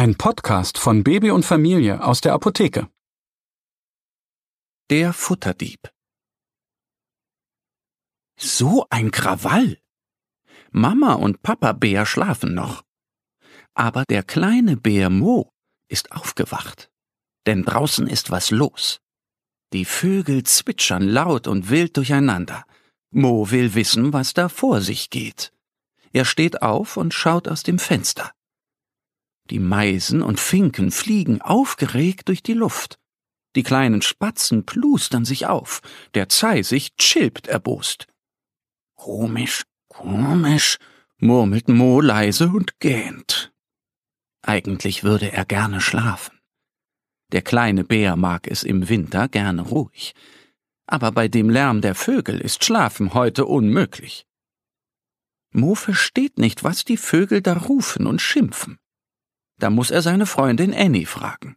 Ein Podcast von Baby und Familie aus der Apotheke. Der Futterdieb. So ein Krawall. Mama und Papa Bär schlafen noch. Aber der kleine Bär Mo ist aufgewacht. Denn draußen ist was los. Die Vögel zwitschern laut und wild durcheinander. Mo will wissen, was da vor sich geht. Er steht auf und schaut aus dem Fenster. Die Meisen und Finken fliegen aufgeregt durch die Luft. Die kleinen Spatzen plustern sich auf. Der Zeisig chilpt erbost. Komisch, komisch, murmelt Mo leise und gähnt. Eigentlich würde er gerne schlafen. Der kleine Bär mag es im Winter gerne ruhig. Aber bei dem Lärm der Vögel ist Schlafen heute unmöglich. Mo versteht nicht, was die Vögel da rufen und schimpfen. Da muss er seine Freundin Annie fragen.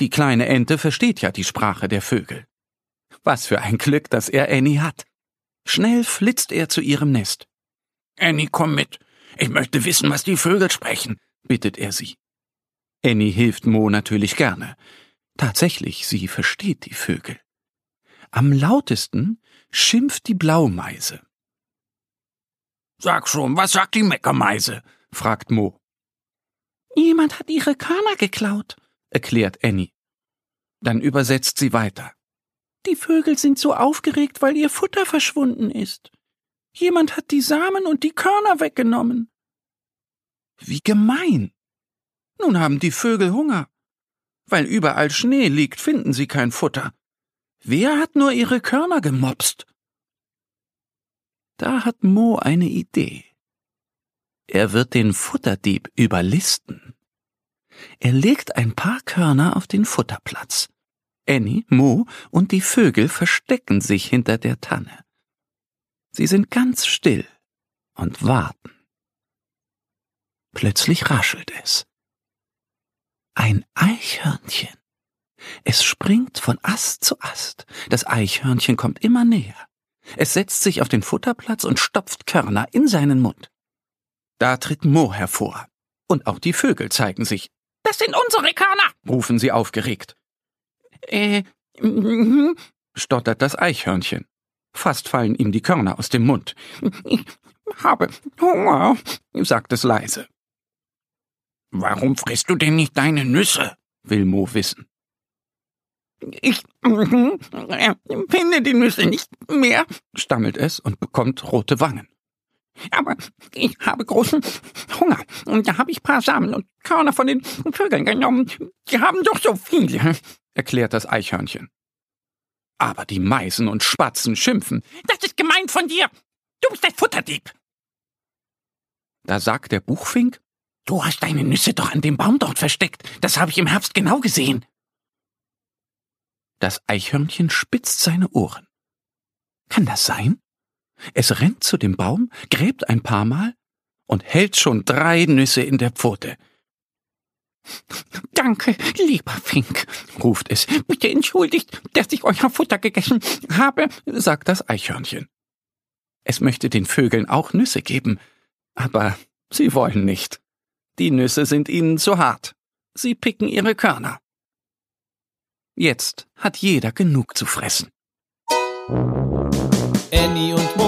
Die kleine Ente versteht ja die Sprache der Vögel. Was für ein Glück, dass er Annie hat. Schnell flitzt er zu ihrem Nest. Annie, komm mit. Ich möchte wissen, was die Vögel sprechen, bittet er sie. Annie hilft Mo natürlich gerne. Tatsächlich, sie versteht die Vögel. Am lautesten schimpft die Blaumeise. Sag schon, was sagt die Meckermeise? fragt Mo. Jemand hat ihre Körner geklaut, erklärt Annie. Dann übersetzt sie weiter. Die Vögel sind so aufgeregt, weil ihr Futter verschwunden ist. Jemand hat die Samen und die Körner weggenommen. Wie gemein. Nun haben die Vögel Hunger. Weil überall Schnee liegt, finden sie kein Futter. Wer hat nur ihre Körner gemopst? Da hat Mo eine Idee. Er wird den Futterdieb überlisten. Er legt ein paar Körner auf den Futterplatz. Annie, Mo und die Vögel verstecken sich hinter der Tanne. Sie sind ganz still und warten. Plötzlich raschelt es. Ein Eichhörnchen. Es springt von Ast zu Ast. Das Eichhörnchen kommt immer näher. Es setzt sich auf den Futterplatz und stopft Körner in seinen Mund. Da tritt Mo hervor. Und auch die Vögel zeigen sich. Das sind unsere Körner, rufen sie aufgeregt. Äh, mm, stottert das Eichhörnchen. Fast fallen ihm die Körner aus dem Mund. Ich habe Hunger, sagt es leise. Warum frisst du denn nicht deine Nüsse? will Mo wissen. Ich äh, finde die Nüsse nicht mehr, stammelt es und bekommt rote Wangen. Aber ich habe großen Hunger und da habe ich paar Samen und Körner von den Vögeln genommen. Die haben doch so viele, erklärt das Eichhörnchen. Aber die Meisen und Spatzen schimpfen. Das ist gemein von dir. Du bist ein Futterdieb. Da sagt der Buchfink, du hast deine Nüsse doch an dem Baum dort versteckt. Das habe ich im Herbst genau gesehen. Das Eichhörnchen spitzt seine Ohren. Kann das sein? Es rennt zu dem Baum, gräbt ein paar Mal und hält schon drei Nüsse in der Pfote. Danke, lieber Fink, ruft es. Bitte entschuldigt, dass ich euer Futter gegessen habe, sagt das Eichhörnchen. Es möchte den Vögeln auch Nüsse geben, aber sie wollen nicht. Die Nüsse sind ihnen zu hart. Sie picken ihre Körner. Jetzt hat jeder genug zu fressen. Annie und Mo,